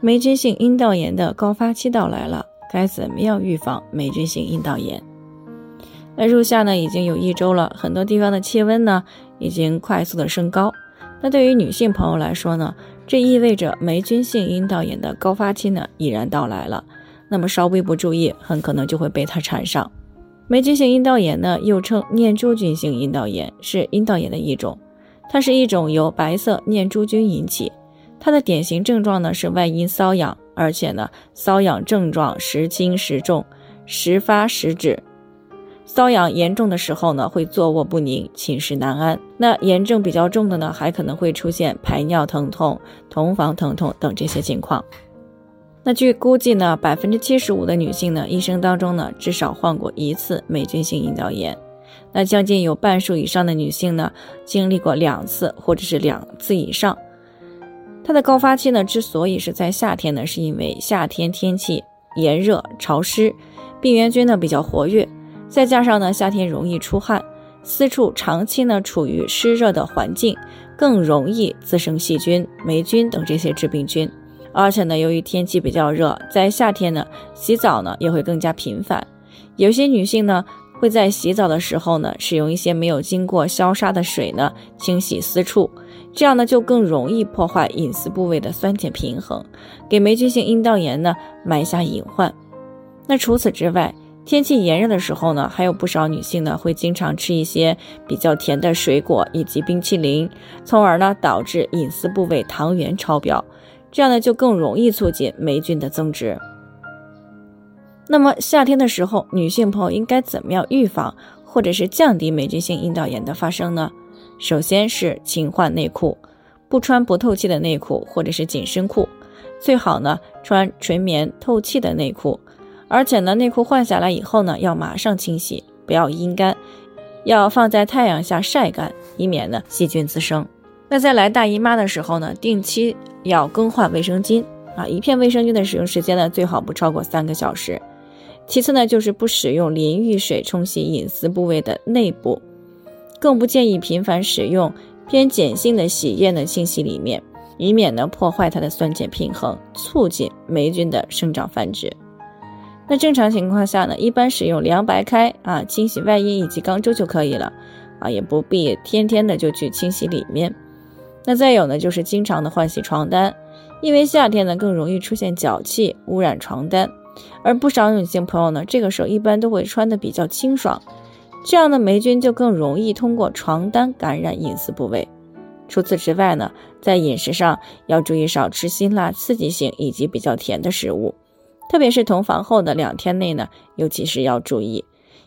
霉菌性阴道炎的高发期到来了，该怎么样预防霉菌性阴道炎？那入夏呢已经有一周了，很多地方的气温呢已经快速的升高。那对于女性朋友来说呢，这意味着霉菌性阴道炎的高发期呢已然到来了。那么稍微不注意，很可能就会被它缠上。霉菌性阴道炎呢又称念珠菌性阴道炎，是阴道炎的一种，它是一种由白色念珠菌引起。它的典型症状呢是外阴瘙痒，而且呢瘙痒症状时轻时重，时发时止。瘙痒严重的时候呢会坐卧不宁，寝食难安。那炎症比较重的呢还可能会出现排尿疼痛、同房疼痛等这些情况。那据估计呢，百分之七十五的女性呢一生当中呢至少患过一次霉菌性阴道炎。那将近有半数以上的女性呢经历过两次或者是两次以上。它的高发期呢，之所以是在夏天呢，是因为夏天天气炎热潮湿，病原菌呢比较活跃，再加上呢夏天容易出汗，私处长期呢处于湿热的环境，更容易滋生细菌、霉菌等这些致病菌。而且呢，由于天气比较热，在夏天呢洗澡呢也会更加频繁，有些女性呢会在洗澡的时候呢使用一些没有经过消杀的水呢清洗私处。这样呢，就更容易破坏隐私部位的酸碱平衡，给霉菌性阴道炎呢埋下隐患。那除此之外，天气炎热的时候呢，还有不少女性呢会经常吃一些比较甜的水果以及冰淇淋，从而呢导致隐私部位糖原超标，这样呢就更容易促进霉菌的增殖。那么夏天的时候，女性朋友应该怎么样预防或者是降低霉菌性阴道炎的发生呢？首先是勤换内裤，不穿不透气的内裤或者是紧身裤，最好呢穿纯棉透气的内裤，而且呢内裤换下来以后呢要马上清洗，不要阴干，要放在太阳下晒干，以免呢细菌滋生。那在来大姨妈的时候呢，定期要更换卫生巾啊，一片卫生巾的使用时间呢最好不超过三个小时。其次呢就是不使用淋浴水冲洗隐私部位的内部。更不建议频繁使用偏碱性的洗液呢清洗里面，以免呢破坏它的酸碱平衡，促进霉菌的生长繁殖。那正常情况下呢，一般使用凉白开啊清洗外阴以及肛周就可以了啊，也不必天天的就去清洗里面。那再有呢，就是经常的换洗床单，因为夏天呢更容易出现脚气污染床单，而不少女性朋友呢这个时候一般都会穿的比较清爽。这样的霉菌就更容易通过床单感染隐私部位。除此之外呢，在饮食上要注意少吃辛辣、刺激性以及比较甜的食物，特别是同房后的两天内呢，尤其是要注意，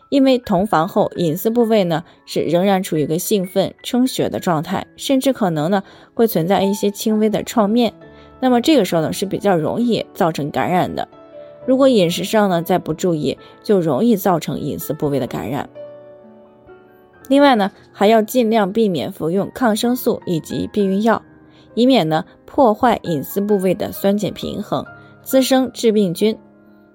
因为同房后隐私部位呢是仍然处于一个兴奋充血的状态，甚至可能呢会存在一些轻微的创面，那么这个时候呢是比较容易造成感染的。如果饮食上呢再不注意，就容易造成隐私部位的感染。另外呢，还要尽量避免服用抗生素以及避孕药，以免呢破坏隐私部位的酸碱平衡，滋生致病菌。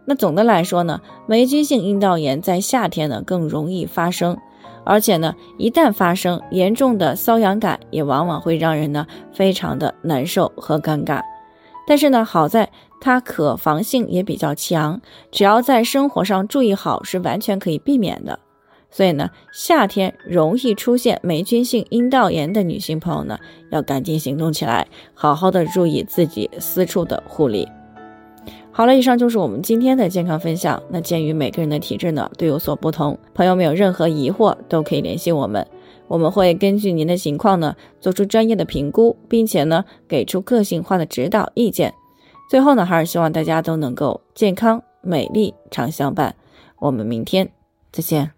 那总的来说呢，霉菌性阴道炎在夏天呢更容易发生，而且呢一旦发生，严重的瘙痒感也往往会让人呢非常的难受和尴尬。但是呢，好在它可防性也比较强，只要在生活上注意好，是完全可以避免的。所以呢，夏天容易出现霉菌性阴道炎的女性朋友呢，要赶紧行动起来，好好的注意自己私处的护理。好了，以上就是我们今天的健康分享。那鉴于每个人的体质呢都有所不同，朋友们有任何疑惑都可以联系我们，我们会根据您的情况呢做出专业的评估，并且呢给出个性化的指导意见。最后呢，还是希望大家都能够健康美丽常相伴。我们明天再见。